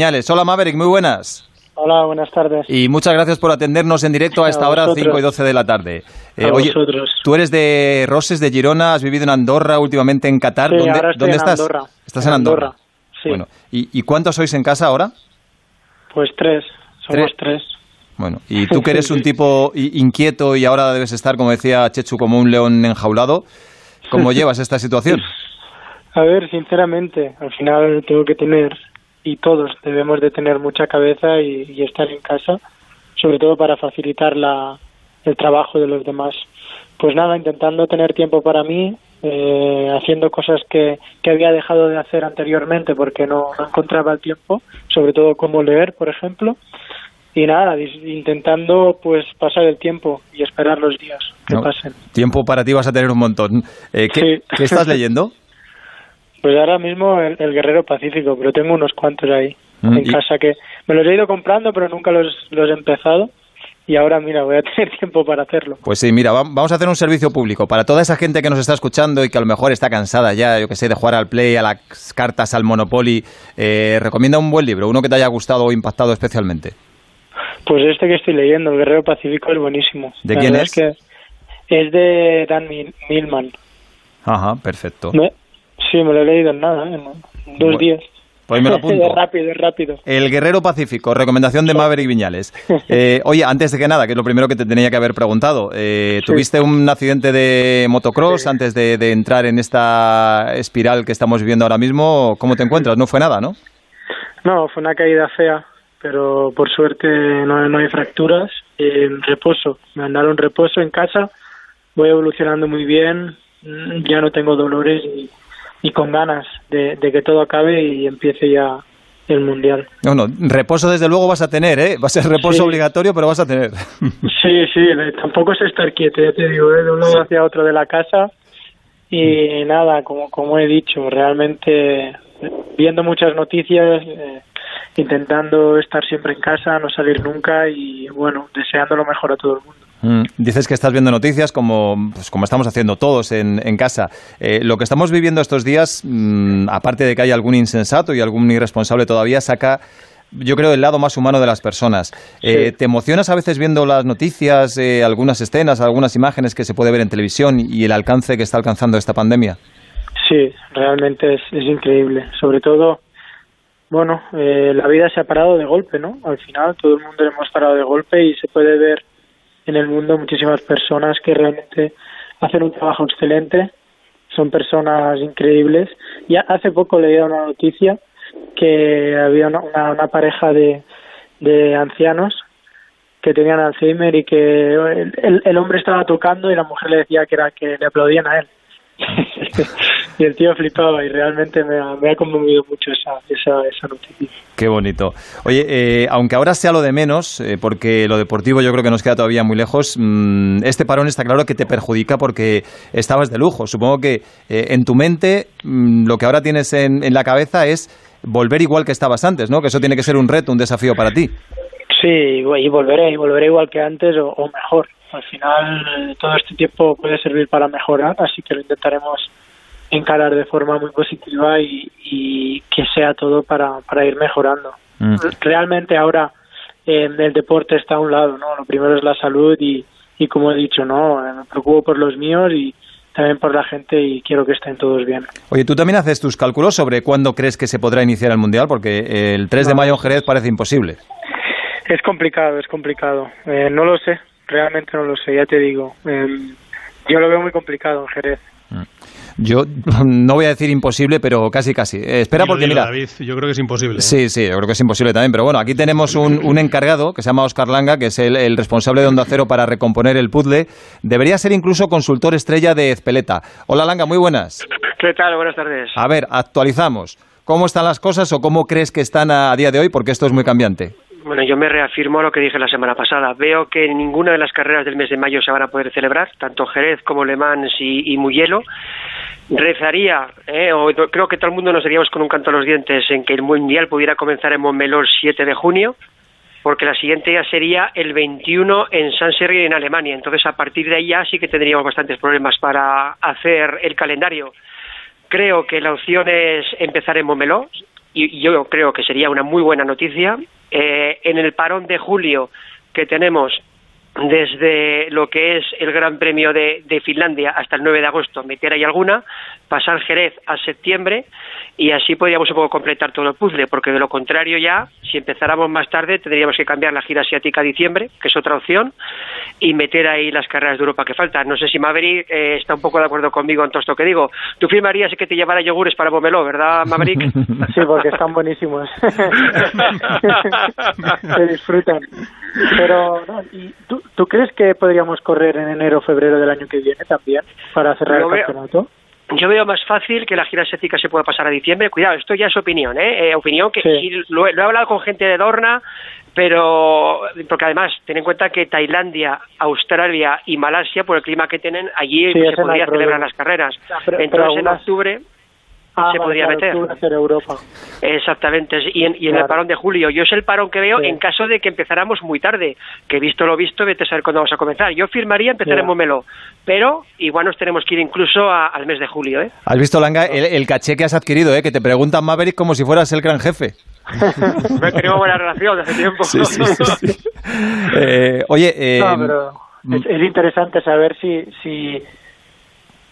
Hola Maverick, muy buenas. Hola, buenas tardes. Y muchas gracias por atendernos en directo a esta hora, 5 y 12 de la tarde. Eh, oye, tú eres de Roses, de Girona, has vivido en Andorra, últimamente en Qatar. Sí, ¿Dónde, ahora estoy ¿dónde en estás? Andorra. ¿Estás en Andorra? Sí. Bueno, ¿y, ¿y cuántos sois en casa ahora? Pues tres, somos tres. Bueno, y tú que eres un tipo inquieto y ahora debes estar, como decía Chechu, como un león enjaulado, ¿cómo llevas esta situación? A ver, sinceramente, al final tengo que tener, y todos debemos de tener mucha cabeza y, y estar en casa, sobre todo para facilitar la, el trabajo de los demás. Pues nada, intentando tener tiempo para mí, eh, haciendo cosas que, que había dejado de hacer anteriormente porque no, no encontraba el tiempo, sobre todo como leer, por ejemplo. Y nada, intentando pues pasar el tiempo y esperar los días que No, pasen. Tiempo para ti vas a tener un montón. Eh, ¿qué, Sí. qué estás leyendo? Pues ahora mismo el, el Guerrero Pacífico, pero tengo unos cuantos ahí Mm, en y- casa que me los he ido comprando, pero nunca los, los he empezado. Y ahora, mira, voy a tener tiempo para hacerlo. Pues sí, mira, va- vamos a hacer un servicio público para toda esa gente que nos está escuchando y que a lo mejor está cansada ya, yo que sé, de jugar al play, a las cartas, al Monopoly. Eh, recomienda un buen libro, uno que te haya gustado o impactado especialmente. Pues este que estoy leyendo, el Guerrero Pacífico, es buenísimo. ¿De La quién verdad es? que es de Dan Mil- Millman. Ajá, perfecto. Me- sí, me lo he leído en nada, ¿eh? en dos Bueno, días. Pues me lo apunto. rápido, es rápido. El Guerrero Pacífico, recomendación de Maverick Viñales. Eh, oye, antes de que nada, que es lo primero que te tenía que haber preguntado, eh, Sí. ¿tuviste un accidente de motocross antes de, de entrar en esta espiral que estamos viviendo ahora mismo? ¿Cómo te encuentras? No fue nada, ¿no? No, fue una caída fea, pero por suerte no, no hay fracturas. En reposo, me mandaron reposo en casa, voy evolucionando muy bien, mm, ya no tengo dolores y, y con ganas de, de que todo acabe y empiece ya el mundial. No, no, reposo desde luego vas a tener, ¿eh? Va a ser reposo Sí. obligatorio, pero vas a tener. Sí, sí, tampoco es estar quieto, ya te digo, ¿eh? de un lado hacia otro de la casa y nada, como, como he dicho, realmente viendo muchas noticias, eh, intentando estar siempre en casa, no salir nunca y bueno, deseando lo mejor a todo el mundo. Mm, Dices que estás viendo noticias como, pues, como estamos haciendo todos en, en casa. Eh, lo que estamos viviendo estos días, mm, aparte de que hay algún insensato y algún irresponsable todavía, saca, yo creo, el lado más humano de las personas. Eh, Sí. ¿Te emocionas a veces viendo las noticias, eh, algunas escenas, algunas imágenes que se puede ver en televisión y el alcance que está alcanzando esta pandemia? Sí, realmente es, es increíble. Sobre todo, bueno, eh, la vida se ha parado de golpe, ¿no? Al final todo el mundo hemos parado de golpe y se puede ver en el mundo muchísimas personas que realmente hacen un trabajo excelente, son personas increíbles. Y ha- hace poco leía una noticia que había una, una, una pareja de, de ancianos que tenían Alzheimer y que el- el hombre estaba tocando y la mujer le decía que era que le aplaudían a él. y el tío flipaba y realmente me ha, me ha conmovido mucho esa, esa, esa noticia. Qué bonito. Oye, eh, aunque ahora sea lo de menos, eh, porque lo deportivo yo creo que nos queda todavía muy lejos, mm, este parón está claro que te perjudica porque estabas de lujo. Supongo que eh, en tu mente mm, lo que ahora tienes en, en la cabeza es volver igual que estabas antes, ¿no? Que eso tiene que ser un reto, un desafío para ti. Sí, y volveré, y volveré igual que antes o, o mejor. Al final, todo este tiempo puede servir para mejorar, así que lo intentaremos encarar de forma muy positiva y, y que sea todo para, para ir mejorando. Mm. Realmente ahora eh, el deporte está a un lado, ¿no? Lo primero es la salud y, y como he dicho, ¿no? Eh, Me preocupo por los míos y también por la gente y quiero que estén todos bien. Oye, tú también haces tus cálculos sobre cuándo crees que se podrá iniciar el Mundial, porque el 3 de No. mayo en Jerez parece imposible. Es complicado, es complicado. Eh, no lo sé, realmente no lo sé, ya te digo. Eh, yo lo veo muy complicado en Jerez. Yo no voy a decir imposible, pero casi casi. Eh, espera, Dilo, porque dilo, mira, David, yo creo que es imposible. ¿eh? Sí, sí, yo creo que es imposible también, pero bueno, aquí tenemos un, un encargado que se llama Oscar Langa, que es el, el responsable de Onda Cero para recomponer el puzzle. Debería ser incluso consultor estrella de Ezpeleta. Hola Langa, muy buenas. ¿Qué tal? Buenas tardes. A ver, actualizamos. ¿Cómo están las cosas o cómo crees que están a, a día de hoy? Porque esto es muy cambiante. Bueno, yo me reafirmo lo que dije la semana pasada. Veo que ninguna de las carreras del mes de mayo se van a poder celebrar, tanto Jerez como Le Mans y, y Mugello. Rezaría, eh, o creo que todo el mundo nos diríamos con un canto a los dientes en que el Mundial pudiera comenzar en Montmeló el 7 de junio, porque la siguiente ya sería el 21 en San Sergio en Alemania. Entonces, a partir de ahí ya sí que tendríamos bastantes problemas para hacer el calendario. Creo que la opción es empezar en Montmeló, y yo creo que sería una muy buena noticia. Eh, en el parón de julio que tenemos desde lo que es el Gran Premio de, de, Finlandia hasta el 9 de agosto, meter ahí alguna, pasar Jerez a septiembre y así podríamos un poco completar todo el puzzle, porque de lo contrario ya, si empezáramos más tarde, tendríamos que cambiar la gira asiática a diciembre, que es otra opción, y meter ahí las carreras de Europa que faltan. No sé si Maverick eh, está un poco de acuerdo conmigo en todo esto que digo. Tú firmarías que te llevara yogures para Bomelo, ¿verdad, Maverick? Sí, porque están buenísimos. Se disfrutan. Pero, ¿y tú, tú, crees que podríamos correr en enero o febrero del año que viene también para cerrar el campeonato? yo veo más fácil que la gira asiática se pueda pasar a diciembre. Cuidado, esto ya es opinión, ¿eh? eh opinión que sí. lo, he hablado con gente de Dorna, pero porque además ten en cuenta que Tailandia, Australia y Malasia, por el clima que tienen, allí se podría celebrar las carreras. Entonces en octubre Ah, se podría meter. Europa. Exactamente, y en, el parón de julio. Yo es el parón que veo en caso de que empezáramos muy tarde, que visto lo visto, vete a saber cuándo vamos a comenzar. Yo firmaría empezar en Momelo, pero igual nos tenemos que ir incluso al mes de julio. ¿eh? ¿Has visto, Langa, el, caché que has adquirido? ¿eh? Que te preguntan Maverick como si fueras el gran jefe. Tenemos buena relación hace tiempo. Sí, sí, eh, oye, eh, mm. es, interesante saber si, si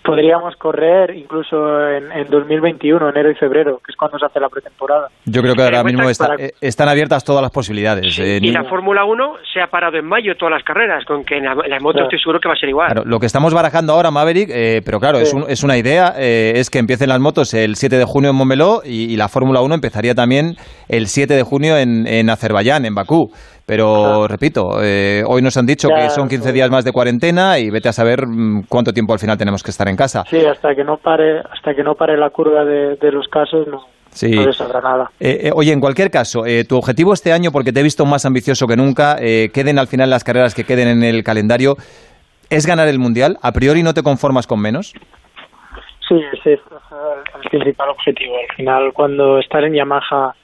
podríamos correr incluso en, en, 2021, enero y febrero, que es cuando se hace la pretemporada. Yo creo que ahora mismo eh, están abiertas todas las posibilidades. Eh, y la Fórmula 1 se ha parado en mayo todas las carreras, con que en la, moto estoy seguro que va a ser igual. lo que estamos barajando ahora, Maverick, eh, pero claro, es, es, una idea, es que empiecen las motos el 7 de junio en Montmeló y, la Fórmula 1 empezaría también el 7 de junio en, en Azerbaiyán, en Bakú. Pero repito, eh, hoy nos han dicho que son 15 días más de cuarentena y vete a saber mm, cuánto tiempo al final tenemos que estar en casa. Sí, hasta que no pare, hasta que no pare la curva de, los casos no. Sí. No sabrá nada. Eh, eh, oye, en cualquier caso, tu objetivo este año, porque te he visto más ambicioso que nunca, queden al final las carreras que queden en el calendario, ¿es ganar el Mundial? ¿A priori no te conformas con menos? Sí, ese es el principal objetivo. Al final, cuando estar en Yamaha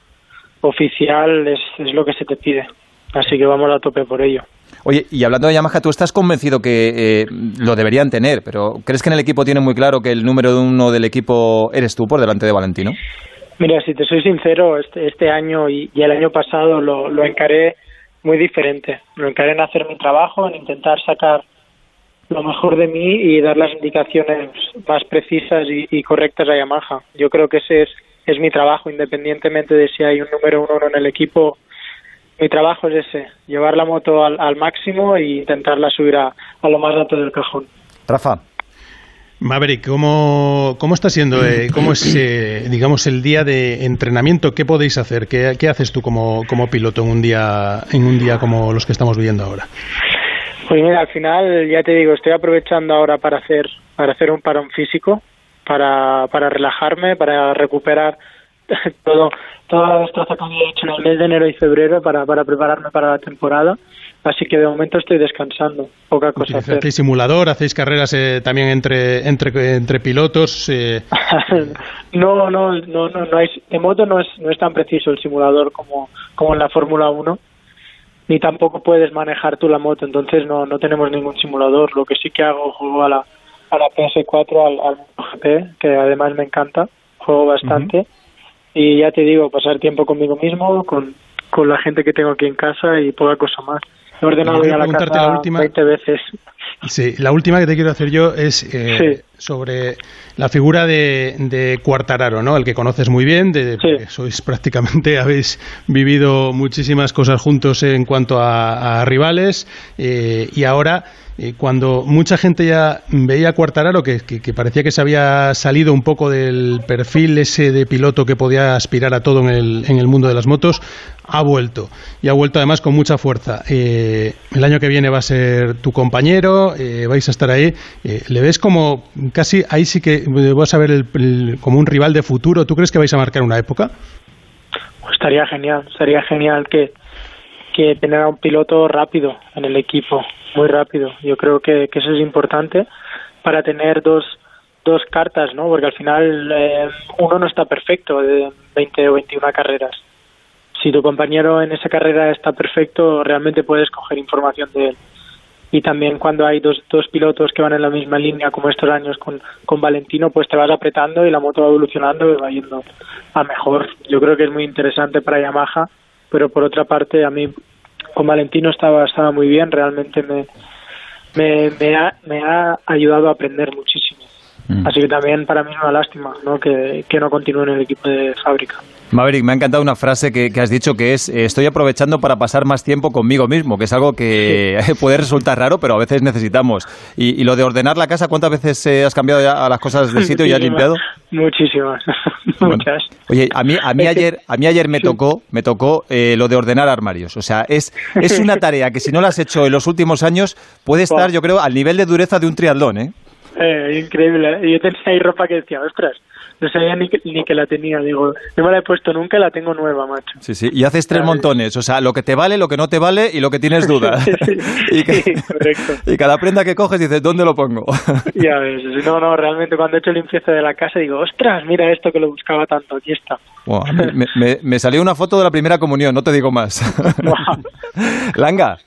oficial es, es lo que se te pide. Así que vamos a tope por ello. Oye, y hablando de Yamaha, tú estás convencido que eh, lo deberían tener, pero ¿crees que en el equipo tiene muy claro que el número uno del equipo eres tú por delante de Valentino? Mira, si te soy sincero, este, este año y, el año pasado lo, lo, encaré muy diferente. Lo encaré en hacer mi trabajo, en intentar sacar lo mejor de mí y dar las indicaciones más precisas y, y correctas a Yamaha. Yo creo que ese es, es mi trabajo, independientemente de si hay un número uno en el equipo mi trabajo es ese, llevar la moto al, máximo e intentarla subir a, lo más alto del cajón. Rafa. Maverick, ¿cómo, cómo está siendo, eh, cómo es, eh, digamos, el día de entrenamiento? ¿Qué podéis hacer? ¿Qué, qué haces tú como, como, piloto en un día, en un día como los que estamos viviendo ahora? Pues mira, al final, ya te digo, estoy aprovechando ahora para hacer, para hacer un parón físico, para, para relajarme, para recuperar todo toda la destreza que había hecho en el mes de enero y febrero para, para prepararme para la temporada. Así que de momento estoy descansando, poca cosa hacer. ¿Hacéis simulador? ¿Hacéis carreras eh, también entre, entre, entre pilotos? Eh? no, no, no, no, no hay, de moto no es, no es tan preciso el simulador como, como en la Fórmula 1, ni tampoco puedes manejar tú la moto, entonces no, no tenemos ningún simulador. Lo que sí que hago, juego a la, a la PS4, al, al GP, que además me encanta, juego bastante y ya te digo, pasar tiempo conmigo mismo, con, con la gente que tengo aquí en casa y poca cosa más. He ordenado ya la casa la última, 20 veces. Sí, la última que te quiero hacer yo es eh, sobre la figura de, de Cuartararo, ¿no? El que conoces muy bien, de, sois prácticamente, habéis vivido muchísimas cosas juntos en cuanto a, rivales eh, y ahora eh, cuando mucha gente ya veía a Cuartararo que, que, parecía que se había salido un poco del perfil ese de piloto que podía aspirar a todo en el, en el mundo de las motos, ha vuelto y ha vuelto además con mucha fuerza. Eh, el año que viene va a ser tu compañero, eh, vais a estar ahí. ¿Le ves como casi ahí sí que vas a ver el, como un rival de futuro? ¿Tú crees que vais a marcar una época? Pues estaría genial, estaría genial que, que tener un piloto rápido en el equipo, muy rápido. Yo creo que, eso es importante para tener dos, dos cartas, ¿no? Porque al final eh, uno no está perfecto de 20 o 21 carreras. Si tu compañero en esa carrera está perfecto, realmente puedes coger información de él. Y también cuando hay dos, dos pilotos que van en la misma línea como estos años con, con Valentino, pues te vas apretando y la moto va evolucionando y va yendo a mejor. Yo creo que es muy interesante para Yamaha, pero por otra parte a mí con Valentino estaba, estaba muy bien, realmente me, me, me, ha, me ha ayudado a aprender muchísimo. Mm. Así que también para mí es una lástima ¿no? Que, que no continúe en el equipo de fábrica. Maverick, me ha encantado una frase que, has dicho que es eh, estoy aprovechando para pasar más tiempo conmigo mismo, que es algo que puede resultar raro, pero a veces necesitamos. Y, lo de ordenar la casa, ¿cuántas veces eh, has cambiado ya a las cosas del sitio y has limpiado? Muchísimas, muchas. Oye, a mí, a mí ayer, a mí ayer me tocó, me tocó eh, lo de ordenar armarios. O sea, es, es una tarea que si no la has hecho en los últimos años puede estar, yo creo, al nivel de dureza de un triatlón, ¿eh? Eh, increíble. Yo tenía ahí ropa que decía, ostras, no sabía ni que, ni que la tenía. Digo, no me la he puesto nunca, la tengo nueva, macho. Sí, sí. Y haces tres montones. O sea, lo que te vale, lo que no te vale y lo que tienes duda. y, correcto. y cada prenda que coges dices, ¿dónde lo pongo? ya ves. No, no, realmente cuando he hecho limpieza de la casa digo, ostras, mira esto que lo buscaba tanto, aquí está. me, me, salió una foto de la primera comunión, no te digo más. Langa.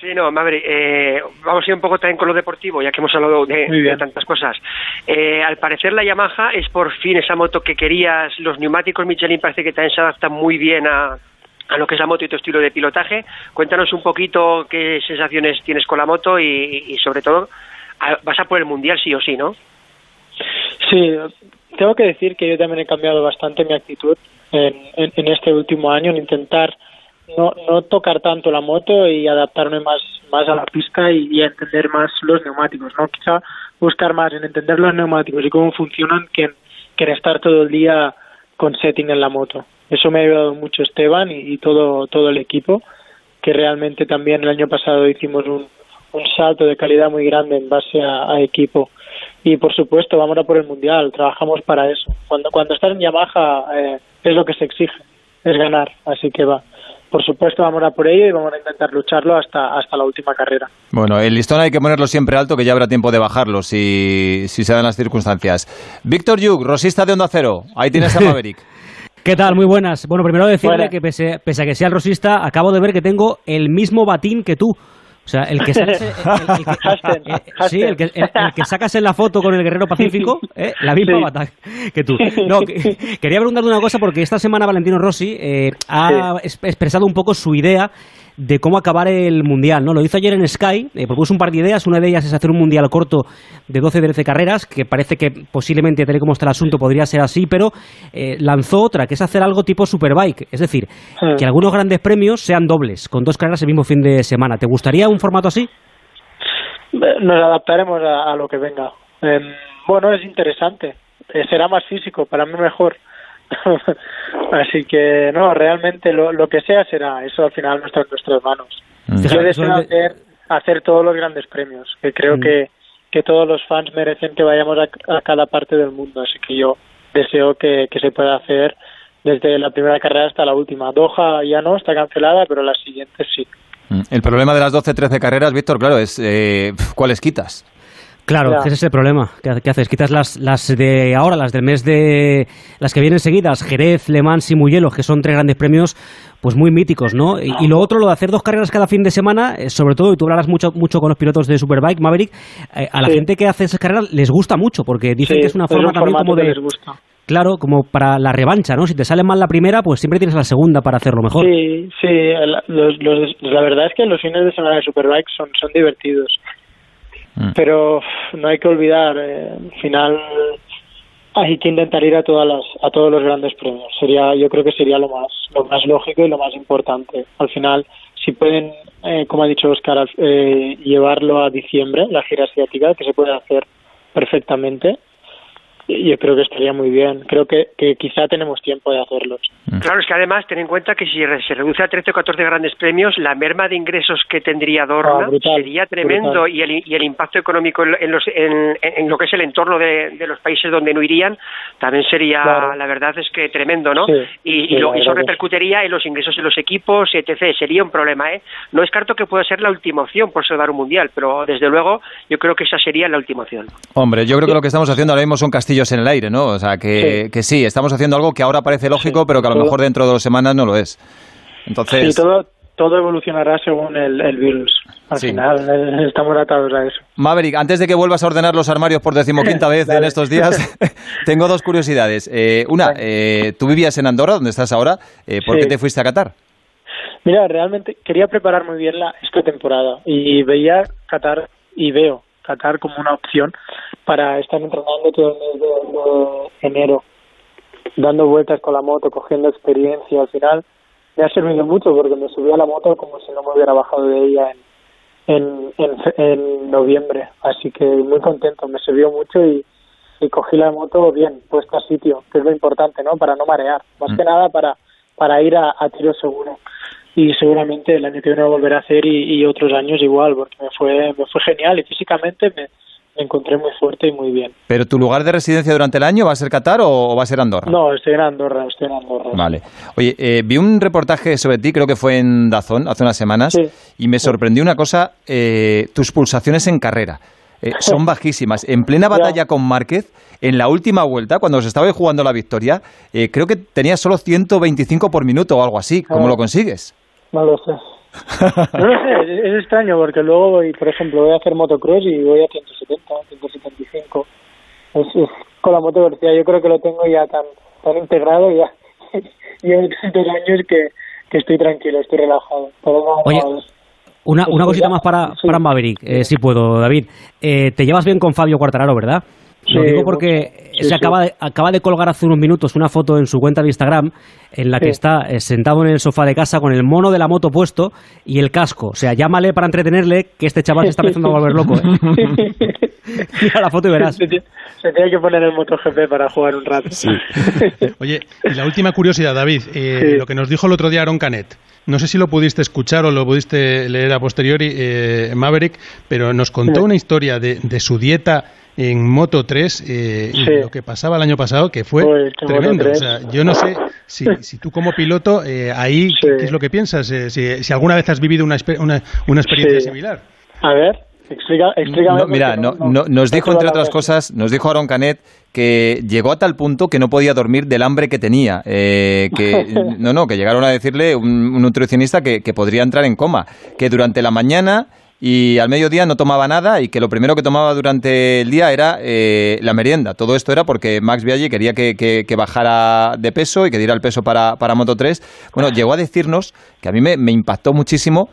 Sí, no, Maverick, eh, vamos a ir un poco también con lo deportivo, ya que hemos hablado de, tantas cosas. Eh, al parecer la Yamaha es por fin esa moto que querías, los neumáticos Michelin parece que también se adaptan muy bien a, a lo que es la moto y tu estilo de pilotaje. Cuéntanos un poquito qué sensaciones tienes con la moto y, sobre todo, vas a por el Mundial sí o sí, ¿no? Sí, tengo que decir que yo también he cambiado bastante mi actitud en, en este último año en intentar no, no tocar tanto la moto y adaptarme más, más a la pista y, entender más los neumáticos, ¿no? Quizá buscar más en entender los neumáticos y cómo funcionan que en, estar todo el día con setting en la moto. Eso me ha ayudado mucho Esteban y, todo, todo el equipo, que realmente también el año pasado hicimos un, un salto de calidad muy grande en base a, equipo. Y por supuesto, vamos a por el mundial, trabajamos para eso. Cuando, cuando estás en Yamaha eh, es lo que se exige, es ganar, así que va por supuesto vamos a por ello y vamos a intentar lucharlo hasta, hasta la última carrera. Bueno, el listón hay que ponerlo siempre alto, que ya habrá tiempo de bajarlo si, si se dan las circunstancias. Víctor Yug, rosista de Onda Cero, ahí tienes a Maverick. ¿Qué tal? Muy buenas. Bueno, primero decirle que pese, pese, a que sea el rosista, acabo de ver que tengo el mismo batín que tú. O sea, el que sacas, sí, el que, sacas en la foto con el Guerrero Pacífico, eh, la misma batalla que tú. No, quería preguntarte una cosa porque esta semana Valentino Rossi eh, ha expresado un poco su idea de cómo acabar el mundial. ¿no? Lo hizo ayer en Sky, eh, propuso un par de ideas. Una de ellas es hacer un mundial corto de 12 13 carreras, que parece que posiblemente, tal y como está el asunto, podría ser así, pero eh, lanzó otra, que es hacer algo tipo Superbike. Es decir, que algunos grandes premios sean dobles, con dos carreras el mismo fin de semana. ¿Te gustaría un formato así? Nos adaptaremos a, lo que venga. Em, bueno, es interesante. Eh, será más físico, para mí mejor. Así que no, realmente lo, lo que sea será, eso al final no está en nuestras manos. Mm. Yo deseo hacer, hacer todos los grandes premios, que creo mm. que, que todos los fans merecen que vayamos a, cada parte del mundo, así que yo deseo que, que se pueda hacer desde la primera carrera hasta la última. Doha ya no, está cancelada, pero las siguientes sí. Mm. El problema de las 12-13 carreras, Víctor, claro, es eh, cuáles quitas. Claro, ese es el problema. ¿Qué, haces? Quitas las, las de ahora, las del mes de. las que vienen seguidas, Jerez, Le Mans y Mugello, que son tres grandes premios, pues muy míticos, ¿no? Y, lo otro, lo de hacer dos carreras cada fin de semana, eh, sobre todo, y tú hablarás mucho, mucho con los pilotos de Superbike, Maverick, eh, a la gente que hace esas carreras les gusta mucho, porque dicen que es una forma también como de. Claro, como para la revancha, ¿no? Si te sale mal la primera, pues siempre tienes la segunda para hacerlo mejor. Sí, sí. la verdad es que los fines de semana de Superbike son, son divertidos. Mm. Pero no hay que olvidar, eh, al final hay que intentar ir a todas las, a todos los grandes premios. Sería, yo creo que sería lo más, lo más lógico y lo más importante. Al final, si pueden, eh, como ha dicho Oscar, eh, llevarlo a diciembre, la gira asiática, que se puede hacer perfectamente, yo creo que estaría muy bien. Creo que, que quizá tenemos tiempo de hacerlos. Mm. Claro, es que además ten en cuenta que si se reduce a 13 o 14 grandes premios, la merma de ingresos que tendría Dorna ah, sería tremendo y el, y el impacto económico en, los, en, lo que es el entorno de, los países donde no irían también sería, la verdad es que tremendo, ¿no? y, y, eso repercutiría en los ingresos de los equipos, etc. Sería un problema, ¿eh? No descarto que pueda ser la última opción por salvar un mundial, pero desde luego yo creo que esa sería la última opción. Hombre, yo creo que lo que estamos haciendo ahora mismo son castillos en el aire, ¿no? O sea, que sí, que sí estamos haciendo algo que ahora parece lógico, pero que a lo mejor dentro de dos semanas no lo es. Entonces... Sí, todo, todo evolucionará según el, virus. Al final eh, estamos atados a eso. Maverick, antes de que vuelvas a ordenar los armarios por decimoquinta vez en estos días, tengo dos curiosidades. Eh, una, eh, tú vivías en Andorra, donde estás ahora. ¿Por qué te fuiste a Qatar? Mira, realmente quería preparar muy bien la, esta temporada y veía Qatar y veo Qatar como una opción para estar entrenando todo el mes de enero dando vueltas con la moto, cogiendo experiencia. Al final me ha servido mucho porque me subí a la moto como si no me hubiera bajado de ella en, en, en, noviembre. Así que muy contento, me sirvió mucho y, y cogí la moto bien, puesta a sitio, que es lo importante, ¿no? Para no marear, más que mm. nada para, para ir a, a tiro seguro y seguramente el año que viene lo volveré a hacer y, y, otros años igual porque me fue me fue genial y físicamente me, me encontré muy fuerte y muy bien. ¿Pero tu lugar de residencia durante el año va a ser Qatar o va a ser Andorra? No, estoy en Andorra, estoy en Andorra. Vale. Oye, eh, vi un reportaje sobre ti, creo que fue en Dazón, hace unas semanas, y me sorprendió una cosa, eh, tus pulsaciones en carrera. Eh, son bajísimas. En plena batalla con Márquez, en la última vuelta, cuando se estaba jugando la victoria, creo que tenías solo 125 por minuto o algo así. ¿Cómo ah. lo consigues? No lo sé. No lo sé, es, extraño porque luego voy, por ejemplo, voy a hacer motocross y voy a 170, 175. Es, es con la moto velocidad, yo creo que lo tengo ya tan, tan integrado ya. Llevo tantos años que, que estoy tranquilo, estoy relajado. Oye, una, una cosita más para, para Maverick, eh, si puedo, David. Eh, te llevas bien con Fabio Quartararo, ¿verdad? Lo digo porque se acaba, de, acaba de colgar hace unos minutos una foto en su cuenta de Instagram en la que está eh, sentado en el sofá de casa con el mono de la moto puesto y el casco. O sea, llámale para entretenerle que este chaval se está empezando a volver loco. ¿eh? Mira la foto y verás. Se, tiene que poner el MotoGP para jugar un rato. Oye, y la última curiosidad, David. Eh, lo que nos dijo el otro día Aaron Canet. No sé si lo pudiste escuchar o lo pudiste leer a posteriori, eh, Maverick, pero nos contó una historia de, de su dieta en Moto 3 eh, y lo que pasaba el año pasado, que fue tremendo. O sea, yo no sé si, si tú como piloto, eh, ahí, ¿qué es lo que piensas? Eh, si, si, alguna vez has vivido una, una, una experiencia similar. A ver, explica, explícame. mira, no, nos dijo, entre otras cosas, nos dijo Aaron Canet que llegó a tal punto que no podía dormir del hambre que tenía. Eh, que, no, no, que llegaron a decirle un, un nutricionista que, que podría entrar en coma. Que durante la mañana y al mediodía no tomaba nada y que lo primero que tomaba durante el día era eh, la merienda. Todo esto era porque Max Viaggi quería que, que, bajara de peso y que diera el peso para, para Moto 3. Bueno, llegó a decirnos, que a mí me, me impactó muchísimo,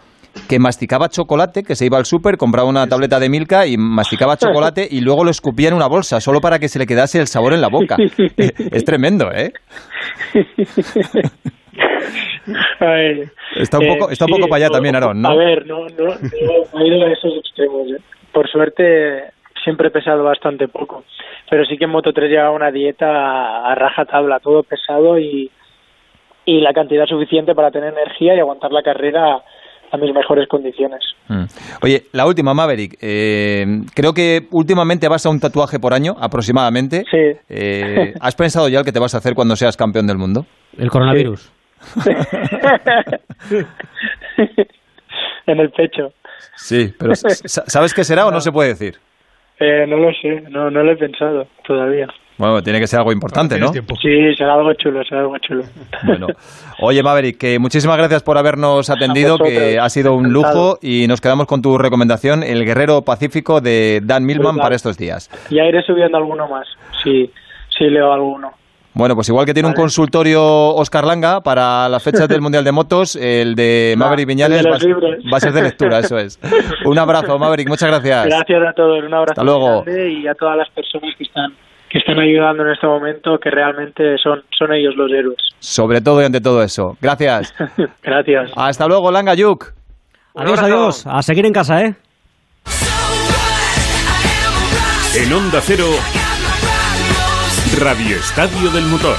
que masticaba chocolate, que se iba al súper, compraba una tableta de Milka y masticaba chocolate y luego lo escupía en una bolsa, solo para que se le quedase el sabor en la boca. es tremendo, ¿eh? está un poco, está un poco para allá también, Aaron, ¿no? A ver, no, no, no, he ido a esos extremos. ¿eh? Por suerte, siempre he pesado bastante poco. Pero sí que en Moto 3 llevaba una dieta a raja tabla, todo pesado y, y la cantidad suficiente para tener energía y aguantar la carrera a mis mejores condiciones. Mm. Oye, la última, Maverick. Eh, creo que últimamente vas a un tatuaje por año, aproximadamente. Sí. Eh, ¿Has pensado ya el que te vas a hacer cuando seas campeón del mundo? El coronavirus. en el pecho. Sí, pero ¿sabes qué será o no se puede decir? Eh, no lo sé, no, no lo he pensado todavía. Bueno, tiene que ser algo importante, ¿no? Sí, será algo chulo, será algo chulo. Bueno, oye Maverick, que muchísimas gracias por habernos atendido, que ha sido un lujo y nos quedamos con tu recomendación, El Guerrero Pacífico de Dan Milman para estos días. Ya iré subiendo alguno más, si, si leo alguno. Bueno, pues igual que tiene un consultorio Oscar Langa para las fechas del Mundial de Motos, el de Maverick Viñales va, a ser de lectura, eso es. Un abrazo, Maverick, muchas gracias. Gracias a todos, un abrazo Hasta luego. y a todas las personas que están que están ayudando en este momento, que realmente son, son ellos los héroes. Sobre todo y ante todo eso. Gracias. gracias. Hasta luego, Langa Yuk. Adiós, adiós. A seguir en casa, ¿eh? En Onda Cero. Radio Estadio del Motor.